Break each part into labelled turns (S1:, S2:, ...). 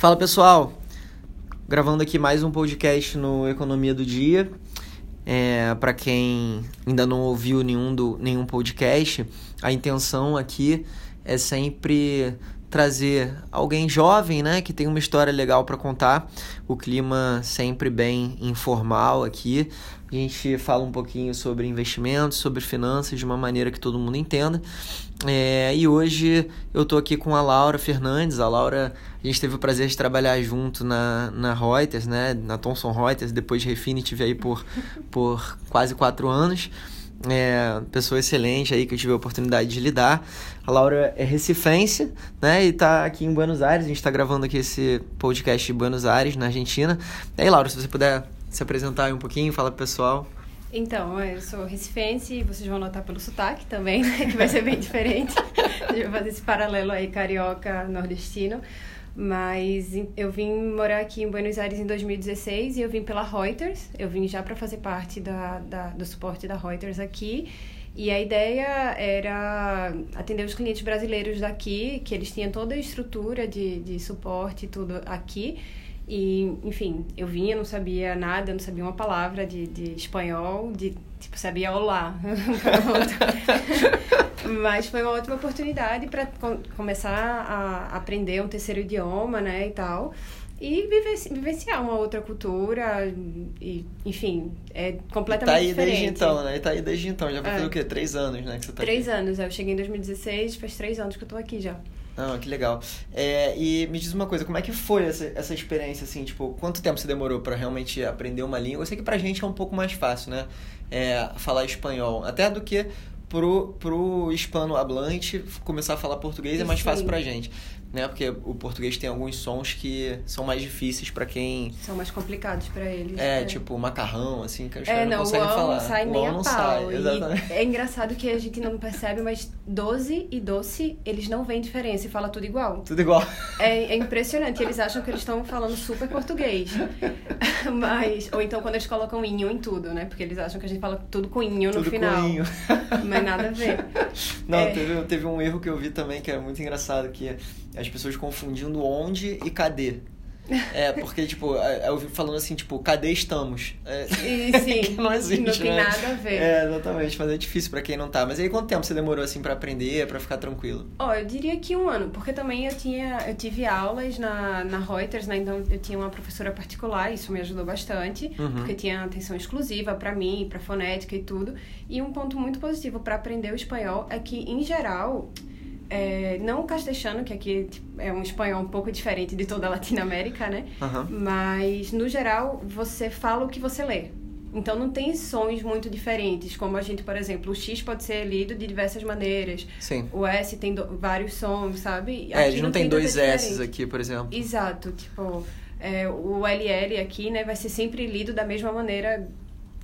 S1: Fala pessoal, gravando aqui mais um podcast no Economia do Dia. É, para quem ainda não ouviu nenhum, do, nenhum podcast, a intenção aqui é sempre trazer alguém jovem, né, que tem uma história legal para contar. O clima sempre bem informal aqui. A gente fala um pouquinho sobre investimentos, sobre finanças de uma maneira que todo mundo entenda. É, e hoje eu tô aqui com a Laura Fernandes. A Laura, a gente teve o prazer de trabalhar junto na, na Reuters, né, na Thomson Reuters, depois de Refinitiv aí por, por quase quatro anos é, pessoa excelente aí que eu tive a oportunidade de lidar. A Laura é recifense, né? E tá aqui em Buenos Aires. A gente tá gravando aqui esse podcast de Buenos Aires, na Argentina. E aí, Laura, se você puder se apresentar aí um pouquinho, fala pro pessoal.
S2: Então, eu sou recifense vocês vão notar pelo sotaque também, né? Que vai ser bem diferente. Vai fazer esse paralelo aí carioca nordestino. Mas eu vim morar aqui em Buenos Aires em 2016 e eu vim pela Reuters. Eu vim já para fazer parte da, da, do suporte da Reuters aqui. E a ideia era atender os clientes brasileiros daqui, que eles tinham toda a estrutura de, de suporte e tudo aqui. E, enfim, eu vinha, não sabia nada, não sabia uma palavra de, de espanhol, de, tipo, sabia olá. Mas foi uma ótima oportunidade para começar a aprender um terceiro idioma, né, e tal. E vivenciar uma outra cultura, e, enfim, é completamente
S1: tá aí
S2: diferente.
S1: desde então, né? E tá aí desde então, já vai é. o quê? Três anos, né, que você tá
S2: Três
S1: aqui.
S2: anos, eu cheguei em 2016, faz três anos que eu tô aqui já.
S1: Ah, que legal. É, e me diz uma coisa, como é que foi essa, essa experiência, assim, tipo, quanto tempo você demorou para realmente aprender uma língua? Eu sei que pra gente é um pouco mais fácil, né? É, falar espanhol, até do que pro, pro hispano-hablante começar a falar português é mais fácil pra gente né? Porque o português tem alguns sons que são mais difíceis para quem
S2: são mais complicados para eles.
S1: É, é, tipo macarrão, assim, que
S2: os é, não, não conseguem
S1: o falar.
S2: Não sai
S1: o
S2: nem a
S1: não
S2: pau.
S1: sai,
S2: é engraçado que a gente não percebe, mas doce e doce, eles não veem diferença e fala tudo igual.
S1: Tudo igual.
S2: É, é impressionante, eles acham que eles estão falando super português. mas ou então quando eles colocam inho em tudo, né? Porque eles acham que a gente fala tudo com inho
S1: tudo
S2: no final.
S1: Com inho.
S2: Mas nada a ver.
S1: Não, é... teve, teve um erro que eu vi também que é muito engraçado que as pessoas confundindo onde e cadê. É, porque, tipo, eu vi falando assim, tipo, cadê estamos? É,
S2: e, sim,
S1: que não existe,
S2: Não tem
S1: né?
S2: nada a ver.
S1: É, exatamente, mas é difícil para quem não tá. Mas aí quanto tempo você demorou, assim, para aprender, para ficar tranquilo?
S2: Ó, oh, eu diria que um ano, porque também eu tinha, eu tive aulas na, na Reuters, né, então eu tinha uma professora particular, isso me ajudou bastante, uhum. porque tinha atenção exclusiva para mim, para fonética e tudo. E um ponto muito positivo para aprender o espanhol é que, em geral, é, não o castelhano, que aqui tipo, é um espanhol um pouco diferente de toda a Latinoamérica, né?
S1: Uhum.
S2: Mas, no geral, você fala o que você lê. Então, não tem sons muito diferentes, como a gente, por exemplo, o X pode ser lido de diversas maneiras.
S1: Sim.
S2: O S tem do, vários sons, sabe?
S1: É, a gente não, tem, tem dois S aqui, por exemplo.
S2: Exato, tipo, é, o LL aqui, né, vai ser sempre lido da mesma maneira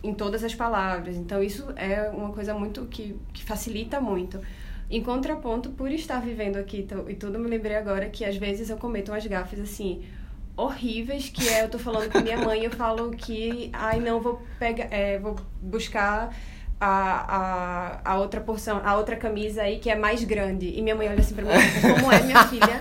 S2: em todas as palavras. Então, isso é uma coisa muito que, que facilita muito. Em contraponto, por estar vivendo aqui e tudo, me lembrei agora que às vezes eu cometo umas gafes assim horríveis, que é eu tô falando com minha mãe, eu falo que ai não vou pegar, é, vou buscar a, a, a outra porção, a outra camisa aí que é mais grande. E minha mãe olha assim pra mim, como é minha filha?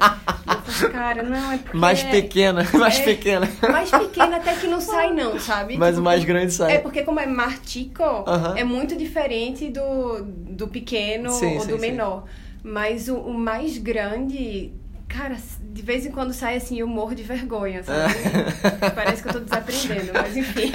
S2: Cara, não, é porque.
S1: Mais pequena, mais
S2: é,
S1: pequena.
S2: Mais pequena até que não sai, não, sabe?
S1: Mas tipo, o mais grande sai.
S2: É porque, como é martico, uh -huh. é muito diferente do, do pequeno
S1: sim,
S2: ou
S1: sim,
S2: do
S1: sim.
S2: menor. Mas o, o mais grande Cara, de vez em quando sai assim, eu morro de vergonha, sabe? É. Parece que eu tô desaprendendo, mas enfim.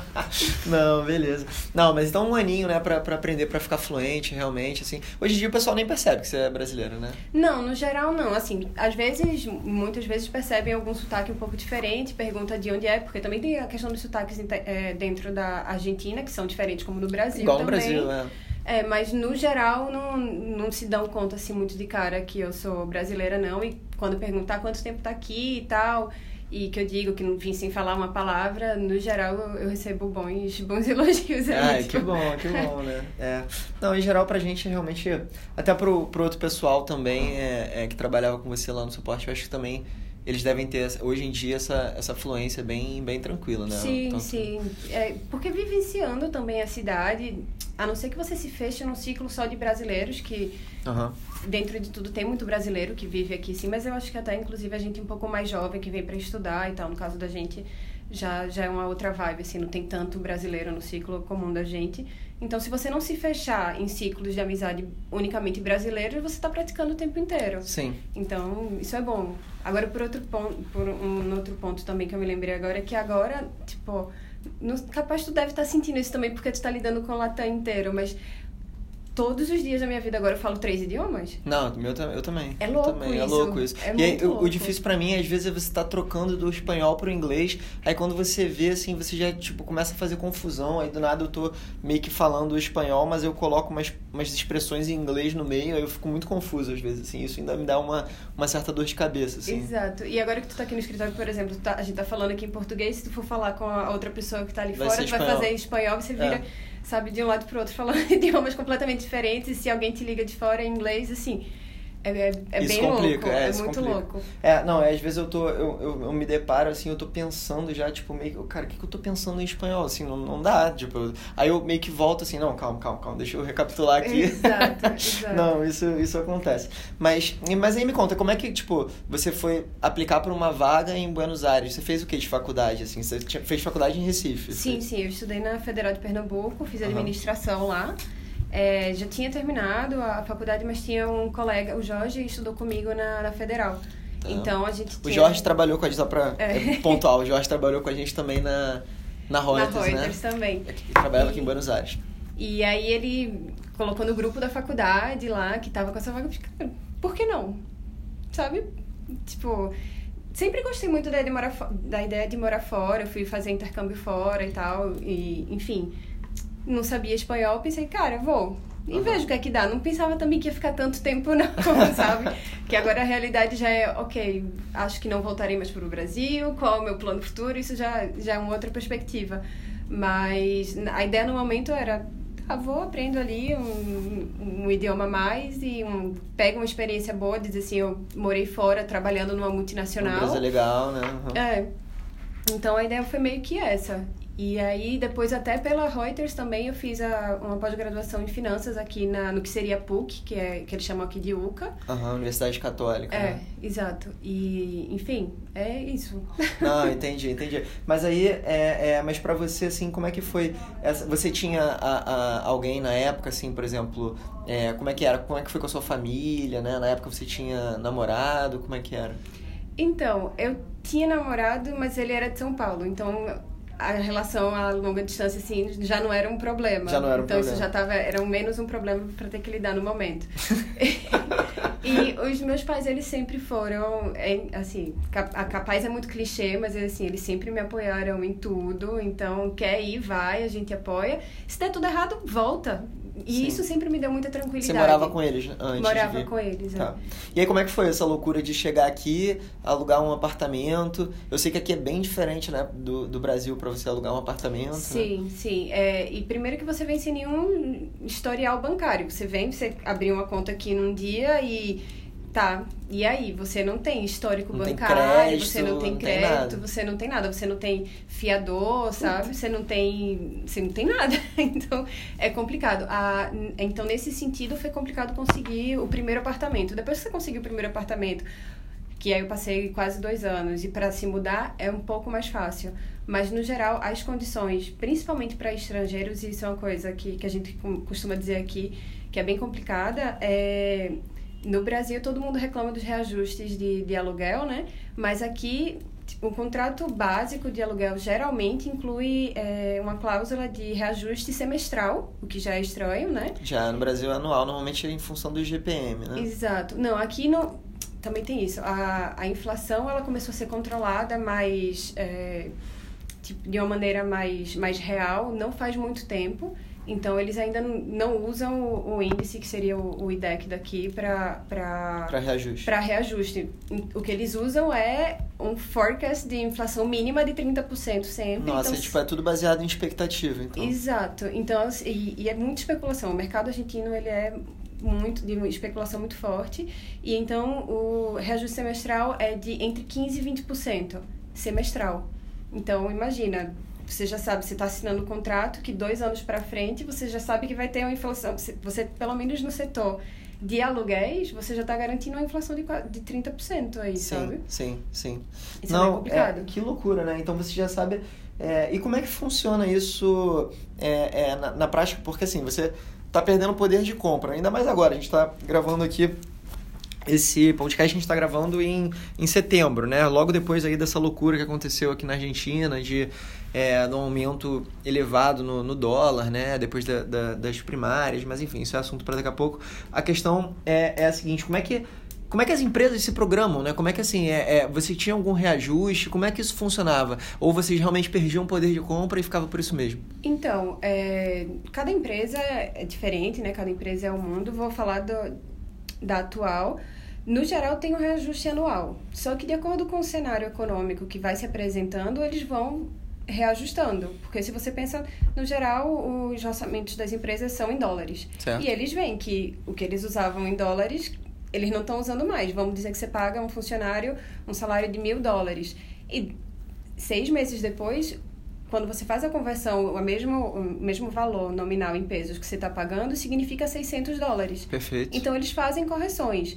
S1: Não, beleza. Não, mas então um aninho, né, pra, pra aprender, pra ficar fluente, realmente, assim. Hoje em dia o pessoal nem percebe que você é brasileiro, né?
S2: Não, no geral não. Assim, às vezes, muitas vezes percebem algum sotaque um pouco diferente, pergunta de onde é, porque também tem a questão dos sotaques é, dentro da Argentina, que são diferentes como no Brasil
S1: Igual
S2: também.
S1: no Brasil, né?
S2: É, mas no geral não, não se dão conta assim muito de cara que eu sou brasileira, não. E quando perguntar quanto tempo tá aqui e tal, e que eu digo que não vim sem falar uma palavra, no geral eu, eu recebo bons, bons elogios. É
S1: Ai, que bom, que bom, né? É. Não, em geral pra gente realmente, até pro, pro outro pessoal também é, é, que trabalhava com você lá no suporte, eu acho que também eles devem ter, hoje em dia, essa, essa fluência bem, bem tranquila, né?
S2: Sim, Tanto... sim. É, porque vivenciando também a cidade, a não ser que você se feche num ciclo só de brasileiros, que uhum. dentro de tudo tem muito brasileiro que vive aqui, sim, mas eu acho que até, inclusive, a gente um pouco mais jovem que vem para estudar e tal, no caso da gente, já, já é uma outra vibe, assim, não tem tanto brasileiro no ciclo comum da gente. Então, se você não se fechar em ciclos de amizade unicamente brasileiros, você está praticando o tempo inteiro.
S1: Sim.
S2: Então, isso é bom. Agora, por outro ponto, por um outro ponto também que eu me lembrei agora, é que agora, tipo, capaz tu deve estar tá sentindo isso também porque tu está lidando com o latam inteiro, mas todos os dias da minha vida agora eu falo três idiomas.
S1: Não, eu, eu também.
S2: É louco
S1: também,
S2: isso.
S1: É louco isso.
S2: É
S1: e aí,
S2: louco.
S1: o difícil para mim, às vezes, é você estar tá trocando do espanhol pro inglês. Aí quando você vê, assim, você já, tipo, começa a fazer confusão. Aí do nada eu tô meio que falando espanhol, mas eu coloco umas, umas expressões em inglês no meio. Aí eu fico muito confuso, às vezes, assim. Isso ainda me dá uma, uma certa dor de cabeça, assim.
S2: Exato. E agora que tu tá aqui no escritório, por exemplo, tá, a gente tá falando aqui em português, se tu for falar com a outra pessoa que tá ali
S1: vai
S2: fora, tu vai fazer em espanhol, você vira...
S1: É
S2: sabe, de um lado para o outro, falando idiomas completamente diferentes. E se alguém te liga de fora em inglês, assim, é, é, é
S1: isso
S2: bem
S1: complica,
S2: louco.
S1: É,
S2: é muito
S1: complica.
S2: louco.
S1: É, não, é, às vezes eu tô. Eu, eu, eu, me deparo, assim, eu tô pensando já, tipo, meio que. Cara, o que, que eu tô pensando em espanhol? Assim, não, não dá. Tipo, aí eu meio que volto assim, não, calma, calma, calma, deixa eu recapitular aqui.
S2: Exato, exato.
S1: não, isso, isso acontece. Mas, mas aí me conta, como é que, tipo, você foi aplicar para uma vaga em Buenos Aires? Você fez o que de faculdade, assim? Você fez faculdade em Recife?
S2: Sim, sim, eu estudei na Federal de Pernambuco, fiz administração uhum. lá. É, já tinha terminado a faculdade, mas tinha um colega, o Jorge, estudou comigo na, na Federal. Ah. Então a gente tinha...
S1: O Jorge trabalhou com a gente, só pra é. pontual, o Jorge trabalhou com a gente também na, na Reuters,
S2: na Reuters
S1: né?
S2: também.
S1: Ele trabalhava e, aqui em Buenos Aires.
S2: E aí ele colocou no grupo da faculdade lá, que tava com essa vaga, por que não? Sabe? Tipo, sempre gostei muito da ideia de morar, da ideia de morar fora, fui fazer intercâmbio fora e tal, e enfim não sabia espanhol, pensei, cara, vou. E uhum. vejo o que é que dá. Não pensava também que ia ficar tanto tempo, não, sabe? que agora a realidade já é, ok, acho que não voltarei mais para o Brasil, qual é o meu plano futuro, isso já, já é uma outra perspectiva. Mas a ideia no momento era, ah, vou, aprendo ali um, um idioma a mais e um, pego uma experiência boa, diz assim, eu morei fora trabalhando numa multinacional.
S1: Uma legal, né?
S2: Uhum. É. Então a ideia foi meio que essa. E aí, depois, até pela Reuters também, eu fiz a, uma pós-graduação em finanças aqui na, no que seria PUC, que, é, que eles chamam aqui de UCA.
S1: Aham, Universidade Católica.
S2: É,
S1: né?
S2: exato. E, enfim, é isso.
S1: Não, entendi, entendi. Mas aí, é, é mas para você, assim, como é que foi? Essa, você tinha a, a, alguém na época, assim, por exemplo, é, como é que era? Como é que foi com a sua família, né? Na época você tinha namorado, como é que era?
S2: Então, eu tinha namorado, mas ele era de São Paulo, então a relação a longa distância assim já não era um problema.
S1: Já não era um
S2: então
S1: problema.
S2: isso já tava era menos um problema para ter que lidar no momento. e os meus pais eles sempre foram assim, a capaz é muito clichê, mas assim, eles sempre me apoiaram em tudo, então quer ir, vai, a gente apoia. Se der tudo errado, volta. E Sim. isso sempre me deu muita tranquilidade.
S1: Você morava com eles né, antes?
S2: Morava com eles,
S1: tá. É. E aí como é que foi essa loucura de chegar aqui, alugar um apartamento? Eu sei que aqui é bem diferente, né, do, do Brasil para você alugar um apartamento.
S2: Sim,
S1: né?
S2: sim. É, e primeiro que você vem sem nenhum historial bancário. Você vem, você abriu uma conta aqui num dia e Tá, e aí? Você não tem histórico
S1: não
S2: bancário,
S1: tem crédito,
S2: você não tem
S1: não
S2: crédito,
S1: tem
S2: você não tem nada, você não tem fiador, sabe? Você não tem. Você não tem nada. Então é complicado. Ah, então, nesse sentido, foi complicado conseguir o primeiro apartamento. Depois que você conseguiu o primeiro apartamento, que aí eu passei quase dois anos, e para se mudar é um pouco mais fácil. Mas, no geral, as condições, principalmente para estrangeiros, e isso é uma coisa que, que a gente costuma dizer aqui, que é bem complicada, é no Brasil todo mundo reclama dos reajustes de, de aluguel, né? Mas aqui o contrato básico de aluguel geralmente inclui é, uma cláusula de reajuste semestral, o que já é estranho, né?
S1: Já no Brasil é anual, normalmente é em função do IGPM, né?
S2: Exato. Não, aqui não, também tem isso. A, a inflação ela começou a ser controlada mais é, tipo, de uma maneira mais, mais real, não faz muito tempo. Então, eles ainda não usam o, o índice, que seria o, o IDEC daqui, para...
S1: Reajuste.
S2: Para reajuste. O que eles usam é um forecast de inflação mínima de 30% sempre.
S1: Nossa,
S2: então,
S1: tipo, é tudo baseado em expectativa, então.
S2: Exato. Então, e, e é muita especulação. O mercado argentino, ele é muito de especulação muito forte e então o reajuste semestral é de entre 15 e 20% semestral. Então imagina, você já sabe, você está assinando um contrato que dois anos para frente você já sabe que vai ter uma inflação. Você, pelo menos no setor de aluguéis, você já está garantindo uma inflação de, de 30% aí,
S1: sim,
S2: sabe?
S1: Sim, sim.
S2: Isso Não, é complicado. É,
S1: que loucura, né? Então você já sabe. É, e como é que funciona isso é, é, na, na prática? Porque assim, você está perdendo poder de compra, ainda mais agora. A gente está gravando aqui esse podcast a gente está gravando em, em setembro, né? Logo depois aí dessa loucura que aconteceu aqui na Argentina, de é, um aumento elevado no, no dólar, né? Depois da, da, das primárias, mas enfim, isso é assunto para daqui a pouco. A questão é, é a seguinte, como é que como é que as empresas se programam, né? Como é que assim, é, é, você tinha algum reajuste? Como é que isso funcionava? Ou vocês realmente perdiam poder de compra e ficava por isso mesmo?
S2: Então, é, cada empresa é diferente, né? Cada empresa é um mundo. Vou falar do, da atual. No geral, tem um reajuste anual. Só que, de acordo com o cenário econômico que vai se apresentando, eles vão reajustando. Porque se você pensa, no geral, os orçamentos das empresas são em dólares.
S1: Certo.
S2: E eles veem que o que eles usavam em dólares, eles não estão usando mais. Vamos dizer que você paga um funcionário um salário de mil dólares. E seis meses depois, quando você faz a conversão, o mesmo, o mesmo valor nominal em pesos que você está pagando, significa 600 dólares.
S1: Perfeito.
S2: Então, eles fazem correções.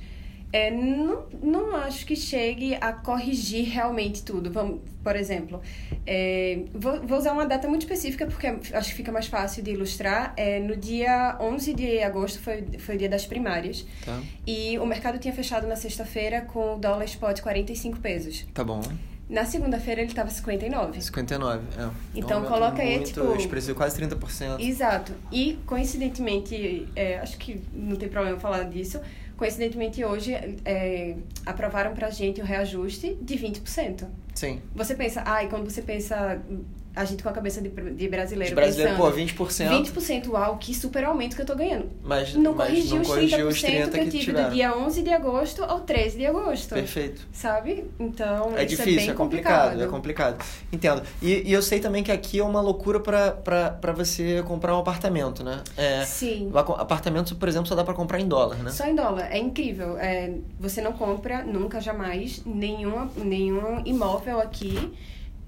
S2: É, não, não acho que chegue a corrigir realmente tudo. Vamos, por exemplo, é, vou, vou usar uma data muito específica porque acho que fica mais fácil de ilustrar. É, no dia 11 de agosto foi, foi o dia das primárias.
S1: Tá.
S2: E o mercado tinha fechado na sexta-feira com o dólar spot 45 pesos.
S1: Tá bom.
S2: Na segunda-feira ele estava 59.
S1: 59, é.
S2: Então coloca aí, tipo.
S1: Expressivo, quase 30%.
S2: Exato. E coincidentemente, é, acho que não tem problema falar disso Coincidentemente, hoje é, aprovaram pra gente o reajuste de 20%.
S1: Sim.
S2: Você pensa, ah, e quando você pensa a gente com a cabeça de, de brasileiro.
S1: De brasileiro, pensando, pô, 20%.
S2: 20%, uau, que super aumento que eu tô ganhando.
S1: Mas
S2: não
S1: mas
S2: corrigiu
S1: não
S2: os 30%
S1: corrigiu os 30
S2: que eu tive
S1: tiveram.
S2: do dia 11 de agosto ao 13 de agosto.
S1: Perfeito.
S2: Sabe? Então,
S1: é
S2: isso
S1: difícil,
S2: é bem
S1: é complicado, é complicado. Entendo. E, e, eu sei também que aqui é uma loucura para você comprar um apartamento, né? É,
S2: Sim.
S1: Apartamento, por exemplo, só dá para comprar em dólar, né?
S2: Só em dólar. É incrível. É, você não compra nunca, jamais, nenhum, nenhum imóvel aqui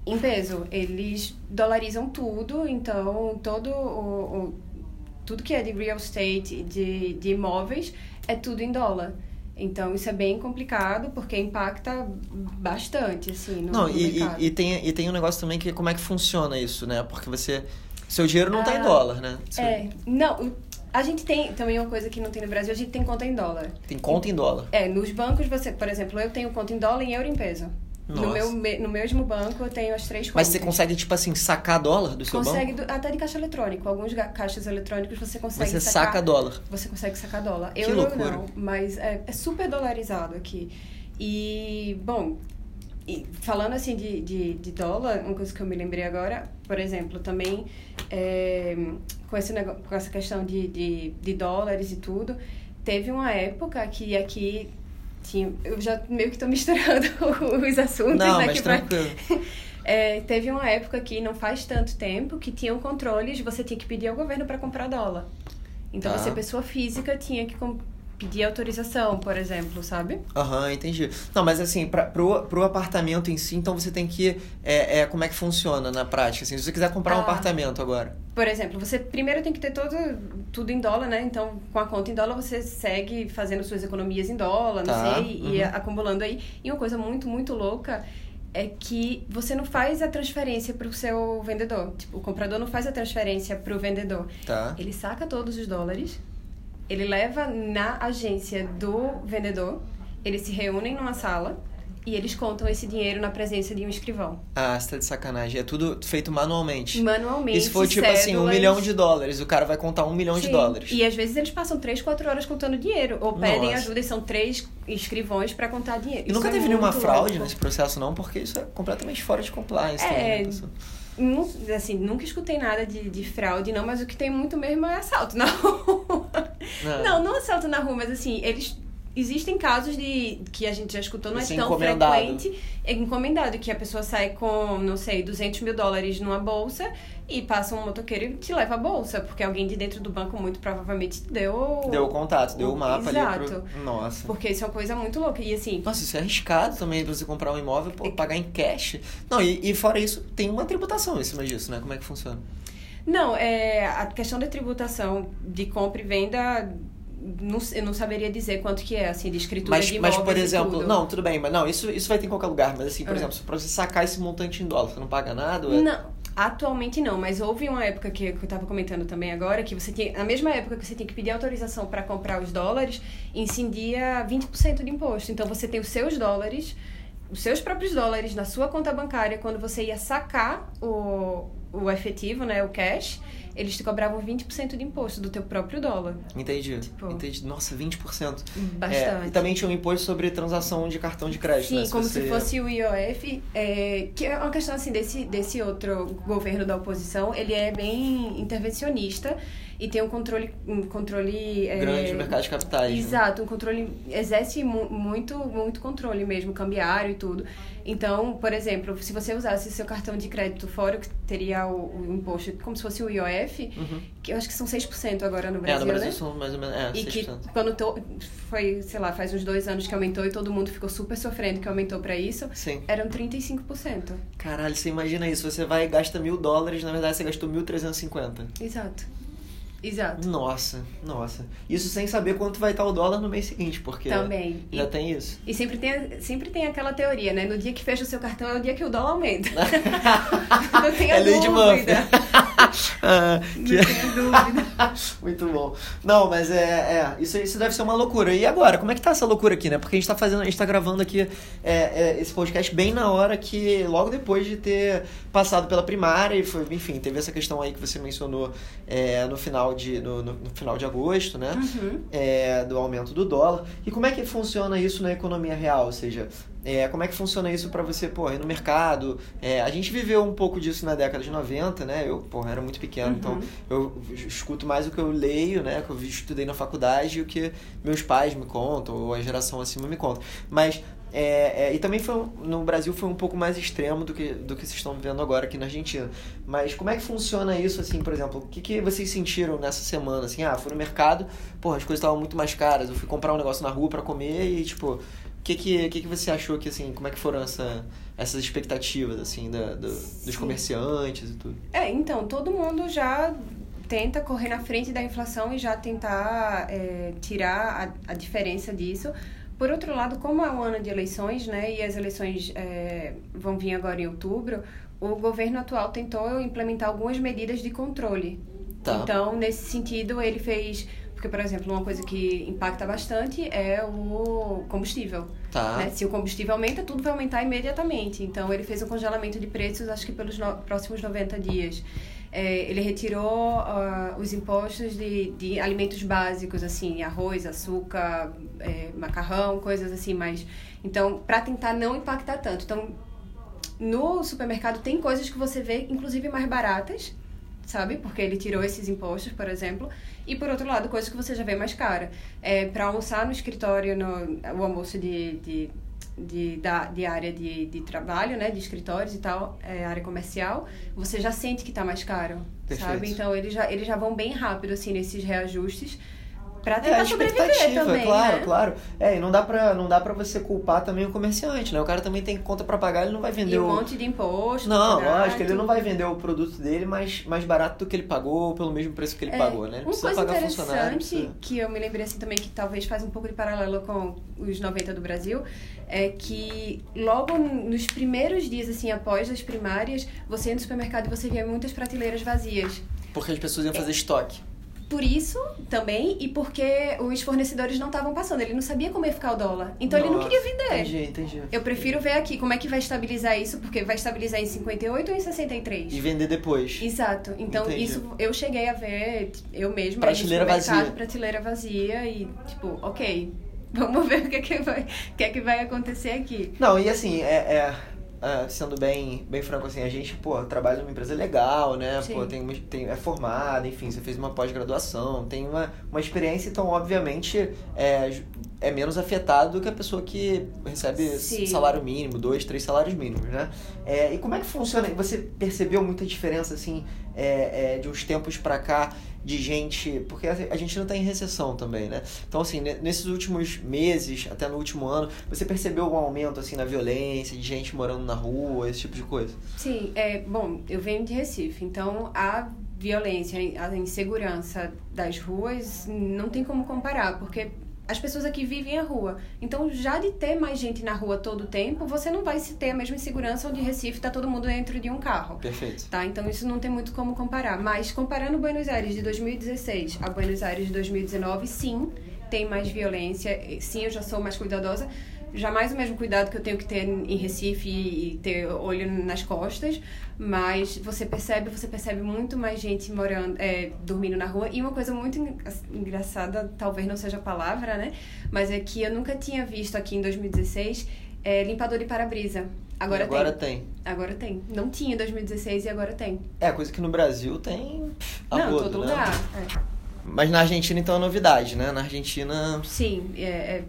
S2: em peso. Eles dolarizam tudo, então todo o, o, tudo que é de real estate, de, de imóveis, é tudo em dólar. Então isso é bem complicado porque impacta bastante, assim, no,
S1: não,
S2: no
S1: e,
S2: mercado.
S1: E, e, tem, e tem um negócio também que como é que funciona isso, né? Porque você. Seu dinheiro não
S2: ah,
S1: tá em dólar, né? Seu...
S2: É. Não, a gente tem também uma coisa que não tem no Brasil, a gente tem conta em dólar.
S1: Tem conta em dólar.
S2: É, nos bancos você, por exemplo, eu tenho conta em dólar e euro em peso. No, meu, no mesmo banco eu tenho as três contas.
S1: Mas você consegue, tipo assim, sacar dólar do seu
S2: consegue
S1: banco?
S2: Consegue até de caixa eletrônico. Alguns caixas eletrônicos você consegue
S1: Você
S2: sacar,
S1: saca dólar.
S2: Você consegue sacar dólar.
S1: Que
S2: eu
S1: loucura.
S2: não, mas é, é, super dolarizado aqui. E, bom, e falando assim de, de, de, dólar, uma coisa que eu me lembrei agora, por exemplo, também é, com, esse negócio, com essa questão de, de, de dólares e tudo, teve uma época que aqui tinha, eu já meio que estou misturando os assuntos,
S1: não,
S2: né?
S1: Mas.
S2: É, teve uma época que não faz tanto tempo que tinham controles, você tinha que pedir ao governo para comprar dólar. Então
S1: Tá.
S2: você, pessoa física, tinha que pedir autorização, por exemplo, sabe?
S1: Aham, entendi. Não, mas assim, pra, pro, pro apartamento em si, então você tem que. É, é, como é que funciona na prática? Assim, se você quiser comprar um
S2: Ah.
S1: apartamento agora.
S2: Por exemplo, você primeiro tem que ter todo, tudo em dólar, né? Então, com a conta em dólar, você segue fazendo suas economias em dólar, não
S1: Tá,
S2: sei, e
S1: uhum.
S2: acumulando aí. E uma coisa muito, muito louca é que você não faz a transferência para o seu vendedor. Tipo, o comprador não faz a transferência para o vendedor.
S1: Tá.
S2: Ele saca todos os dólares, ele leva na agência do vendedor, eles se reúnem numa sala e eles contam esse dinheiro na presença de um escrivão.
S1: Ah, você tá de sacanagem. É tudo feito manualmente.
S2: Manualmente.
S1: E se for tipo assim, um
S2: cédulas.
S1: milhão de dólares, o cara vai contar um milhão de
S2: Sim.
S1: dólares.
S2: E às vezes eles passam 3, 4 horas contando dinheiro. Ou pedem
S1: Nossa.
S2: ajuda e são três escrivões para contar dinheiro.
S1: E nunca
S2: Isso é
S1: teve nenhuma fraude
S2: louco.
S1: nesse processo, não, porque isso é completamente fora de compliance.
S2: É,
S1: também, né?
S2: Nu- assim, nunca escutei nada de, de fraude, não, mas o que tem muito mesmo é assalto na rua.
S1: É.
S2: Não, não assalto na rua, mas assim, eles existem casos de que a gente já escutou, não é
S1: Você
S2: tão
S1: encomendado.
S2: frequente, é encomendado, que a pessoa sai com, não sei, 200 mil dólares numa bolsa e passa um motoqueiro e te leva a bolsa, porque alguém de dentro do banco muito provavelmente te deu...
S1: Deu o contato, deu o mapa ali
S2: Exato.
S1: pro. Nossa.
S2: Porque isso é uma coisa muito louca. E assim,
S1: Nossa, isso é arriscado também pra você comprar um imóvel, pô, pagar em cash. Não, e, e fora isso, tem uma tributação em cima disso, né? Como é que funciona?
S2: Não, é, a questão da tributação de compra e venda, não, eu não saberia dizer quanto que é, assim, de escritura
S1: Mas,
S2: de
S1: mas por exemplo,
S2: tudo.
S1: não, tudo bem, mas não, isso, isso vai ter em qualquer lugar. Mas assim, por
S2: Ah.
S1: exemplo, pra você sacar esse montante em dólar, você não paga nada? é-
S2: Não, atualmente não, mas houve uma época que, que eu tava comentando também agora, que você tinha, na mesma época que você tinha que pedir autorização para comprar os dólares, incidia 20% de imposto. Então você tem os seus dólares, os seus próprios dólares na sua conta bancária, quando você ia sacar o, o efetivo, né, o cash, eles te cobravam 20% de imposto do teu próprio dólar.
S1: Entendi.
S2: Tipo-
S1: Entendi. Nossa, 20%.
S2: Bastante.
S1: É, e também tinha um imposto sobre transação de cartão de crédito,
S2: Sim,
S1: né?
S2: como
S1: você-
S2: se fosse o IOF, é, que é uma questão assim desse, desse outro governo da oposição, ele é bem intervencionista e tem um controle, um controle é,
S1: Grande no mercado de capitais. né?
S2: Exato, um controle exerce mu- muito muito controle mesmo, cambiário e tudo. Então, por exemplo, se você usasse seu cartão de crédito fora, que teria o, o imposto como se fosse o IOF,
S1: Uhum.
S2: que eu acho que são 6% agora no
S1: É,
S2: Brasil,
S1: no Brasil
S2: né?
S1: são mais ou menos. É,
S2: E que
S1: 6%.
S2: quando to... foi, sei lá, faz uns dois anos que aumentou e todo mundo ficou super sofrendo que aumentou pra isso,
S1: Sim.
S2: eram 35%.
S1: Caralho, você imagina isso. Você vai e gasta mil dólares, na verdade você gastou 1.350.
S2: Exato. Exato.
S1: Nossa, nossa. Isso sem saber quanto vai estar o dólar no mês seguinte, porque
S2: Também. E,
S1: já tem isso.
S2: e sempre, tem, sempre tem aquela teoria, né? No dia que fecha o seu cartão é o dia que o dólar aumenta. Não tenha
S1: é lei
S2: dúvida.
S1: Ah,
S2: Não
S1: que-
S2: tenha dúvida.
S1: Muito bom. Não, mas é, é isso, isso deve ser uma loucura. E agora, como é que tá essa loucura aqui, né? Porque a gente tá fazendo, a gente tá gravando aqui é, é, esse podcast bem na hora que, logo depois de ter passado pela primária e foi, enfim, teve essa questão aí que você mencionou é, no final de no, no- final de agosto, né?
S2: Uhum.
S1: é, do aumento do dólar. E como é que funciona isso na economia real? Ou seja, é, como é que funciona isso para você, pô, ir no mercado? É, a gente viveu um pouco disso na década de 90, né? Eu, pô, era muito pequeno,
S2: Uhum.
S1: então eu escuto mais o que eu leio, né? Que eu estudei na faculdade e o que meus pais me contam, ou a geração acima me conta. Mas é, é, e também foi no Brasil foi um pouco mais extremo do que, do que vocês estão vendo agora aqui na Argentina. Mas como é que funciona isso, assim, por exemplo? O que, que vocês sentiram nessa semana? Assim, ah, fui no mercado, porra, as coisas estavam muito mais caras. Eu fui comprar um negócio na rua para comer e, tipo, o que, que, que, que você achou que, assim, como é que foram essa, essas expectativas, assim, da, do- dos comerciantes e tudo?
S2: É, então, todo mundo já tenta correr na frente da inflação e já tentar é, tirar a, a diferença disso. Por outro lado, como é um ano de eleições, né, e as eleições é, vão vir agora em outubro, o governo atual tentou implementar algumas medidas de controle.
S1: Tá.
S2: Então, nesse sentido, ele fez... Porque, por exemplo, uma coisa que impacta bastante é o combustível.
S1: Tá.
S2: Né? Se o combustível aumenta, tudo vai aumentar imediatamente. Então, ele fez um congelamento de preços, acho que pelos no- próximos 90 dias. É, ele retirou ah, os impostos de, de alimentos básicos, assim, arroz, açúcar, é, macarrão, coisas assim, mas... Então, para tentar não impactar tanto. Então, no supermercado tem coisas que você vê, inclusive, mais baratas, sabe? Porque ele tirou esses impostos, por exemplo. E, por outro lado, coisas que você já vê mais cara. É, para almoçar no escritório, no, o almoço de, de, de, da, de área de, de trabalho, né? De escritórios e tal, é, área comercial, você já sente que tá mais caro,
S1: Perfeito.
S2: sabe? Então, eles já, eles já vão bem rápido, assim, nesses reajustes. Pra
S1: É, a expectativa,
S2: também,
S1: claro,
S2: né?
S1: claro. É, e não dá, pra, não dá pra você culpar também o comerciante, né? O cara também tem conta pra pagar, ele não vai vender
S2: E um
S1: o...
S2: monte de imposto.
S1: Não,
S2: pagar,
S1: lógico, ele não vai vender o produto dele mais, mais barato do que ele pagou, pelo mesmo preço que ele
S2: É,
S1: pagou, né? Ele
S2: Uma
S1: precisa
S2: coisa interessante
S1: Precisa...
S2: que eu me lembrei assim também, que talvez faz um pouco de paralelo com os 90 do Brasil, é que logo nos primeiros dias, assim, após as primárias, você ia no supermercado e você via muitas prateleiras vazias.
S1: Porque as pessoas iam fazer estoque.
S2: Por isso, também, e porque os fornecedores não estavam passando, ele não sabia como ia ficar o dólar. Então ele não
S1: Nossa,
S2: queria vender.
S1: Entendi, entendi.
S2: Eu prefiro ver aqui como é que vai estabilizar isso, porque vai estabilizar em 58 ou em 63.
S1: E vender depois.
S2: Exato. Então,
S1: Entendi.
S2: isso eu cheguei a ver, eu mesma.
S1: Prateleira vazia.
S2: Prateleira vazia e, tipo, ok, vamos ver o que, é que, vai, o que, é que vai acontecer aqui.
S1: Não, e assim, é, é, é, sendo bem, bem franco assim, a gente, pô, trabalha numa empresa legal, né?
S2: Sim.
S1: Pô, tem, uma- tem, é formada, enfim, você fez uma pós-graduação, tem uma, uma experiência, então, obviamente, é, é menos afetado do que a pessoa que recebe
S2: Sim.
S1: salário mínimo, dois, três salários mínimos, né? É, e como é que funciona? Você percebeu muita diferença, assim, é, é, de uns tempos pra cá, de gente... Porque a Argentina tá em recessão também, né? Então, assim, ne- nesses últimos meses, até no último ano, você percebeu algum aumento, assim, na violência, de gente morando na rua, esse tipo de coisa?
S2: Sim, é, bom, eu venho de Recife, então a violência, a insegurança das ruas não tem como comparar, porque as pessoas aqui vivem a rua. Então, já de ter mais gente na rua todo o tempo, você não vai se ter a mesma insegurança onde Recife tá todo mundo dentro de um carro.
S1: Perfeito.
S2: Tá, então isso não tem muito como comparar. Mas comparando Buenos Aires de 2016 a Buenos Aires de 2019, sim, tem mais violência. Sim, eu já sou mais cuidadosa. Jamais o mesmo cuidado que eu tenho que ter em Recife e ter olho nas costas, mas você percebe, você percebe muito mais gente morando, é, dormindo na rua. E uma coisa muito en- engraçada, talvez não seja a palavra, né? Mas é que eu nunca tinha visto aqui em 2016 é, limpador de para-brisa. Agora,
S1: agora
S2: tem.
S1: tem.
S2: Agora tem. Não tinha em 2016 e agora tem.
S1: É, coisa que no Brasil tem a
S2: Não, em
S1: rodo,
S2: todo
S1: né?
S2: lugar. É.
S1: Mas na Argentina, então, é novidade, né? Na Argentina...
S2: Sim, é, é